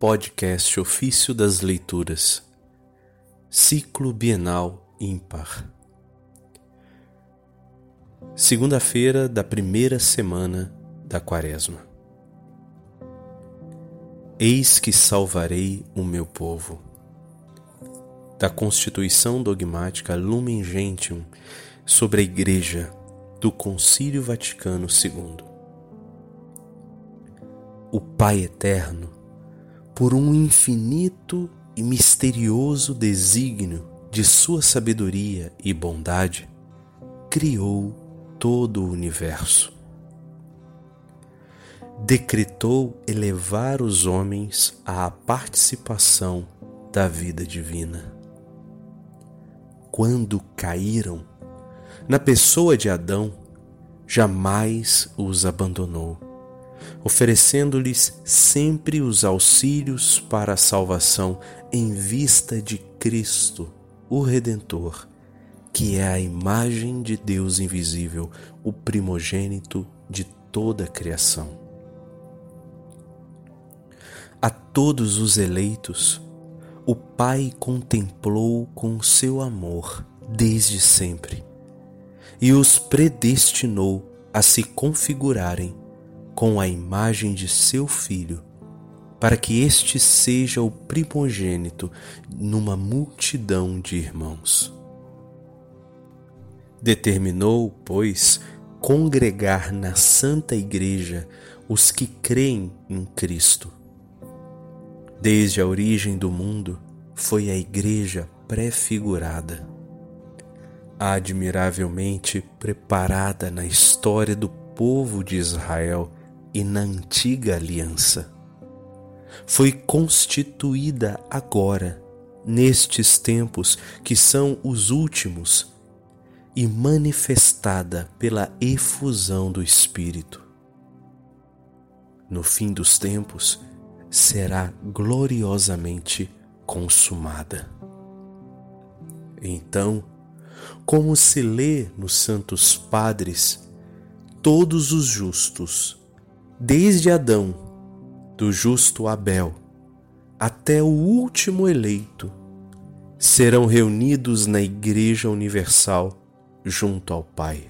Podcast Ofício das Leituras, Ciclo Bienal Ímpar. Segunda-feira da primeira semana da Quaresma. Eis que salvarei o meu povo. Da Constituição Dogmática Lumen Gentium sobre a Igreja do Concílio Vaticano II. O Pai Eterno por um infinito e misterioso desígnio de sua sabedoria e bondade, criou todo o universo. Decretou elevar os homens à participação da vida divina. Quando caíram, na pessoa de Adão, jamais os abandonou oferecendo-lhes sempre os auxílios para a salvação em vista de Cristo, o Redentor, que é a imagem de Deus invisível, o primogênito de toda a criação. A todos os eleitos, o Pai contemplou com seu amor desde sempre e os predestinou a se configurarem com a imagem de seu filho, para que este seja o primogênito numa multidão de irmãos. Determinou, pois, congregar na Santa Igreja os que creem em Cristo. Desde a origem do mundo, foi a Igreja prefigurada, admiravelmente preparada na história do povo de Israel e na antiga aliança. Foi constituída agora, nestes tempos que são os últimos, e manifestada pela efusão do Espírito. No fim dos tempos, será gloriosamente consumada. Então, como se lê nos Santos Padres, todos os justos desde Adão, do justo Abel, até o último eleito, serão reunidos na Igreja Universal junto ao Pai.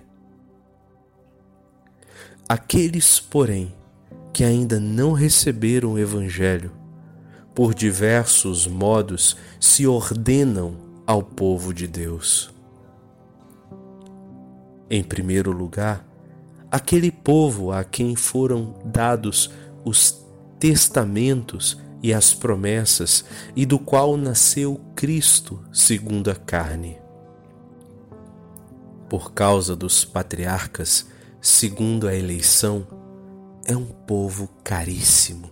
Aqueles, porém, que ainda não receberam o Evangelho, por diversos modos se ordenam ao povo de Deus. Em primeiro lugar, aquele povo a quem foram dados os testamentos e as promessas, e do qual nasceu Cristo segundo a carne. Por causa dos patriarcas, segundo a eleição, é um povo caríssimo,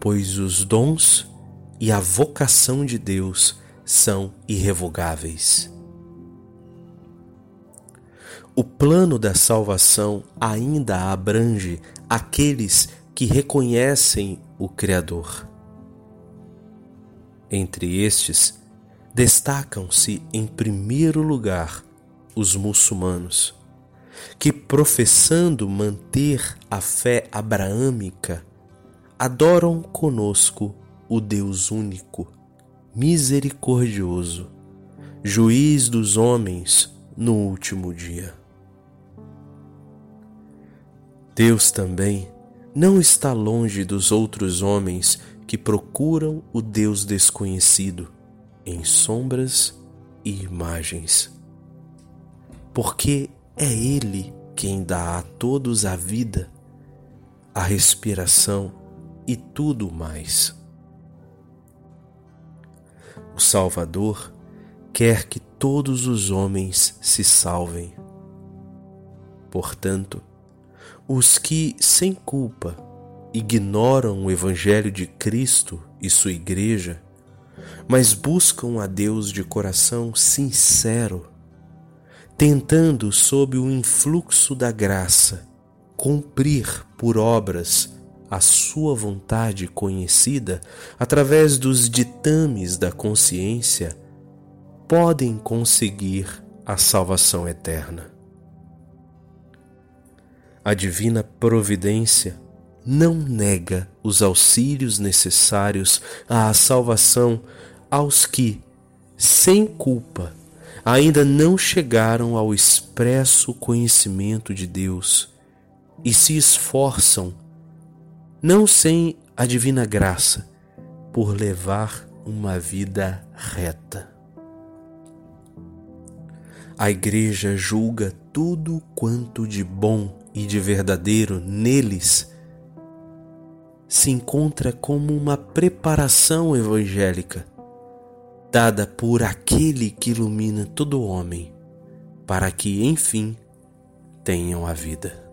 pois os dons e a vocação de Deus são irrevogáveis. O plano da salvação ainda abrange aqueles que reconhecem o Criador. Entre estes, destacam-se em primeiro lugar os muçulmanos, que, professando manter a fé abraâmica, adoram conosco o Deus único, misericordioso, juiz dos homens no último dia. Deus também não está longe dos outros homens que procuram o Deus desconhecido em sombras e imagens. Porque é Ele quem dá a todos a vida, a respiração e tudo mais. O Salvador quer que todos os homens se salvem. Portanto, os que, sem culpa, ignoram o Evangelho de Cristo e sua Igreja, mas buscam a Deus de coração sincero, tentando, sob o influxo da graça, cumprir por obras a sua vontade conhecida através dos ditames da consciência, podem conseguir a salvação eterna a divina providência não nega os auxílios necessários à salvação aos que, sem culpa, ainda não chegaram ao expresso conhecimento de Deus e se esforçam, não sem a divina graça, por levar uma vida reta. A Igreja julga tudo quanto de bom e de verdadeiro neles se encontra como uma preparação evangélica dada por aquele que ilumina todo homem, para que, enfim, tenham a vida.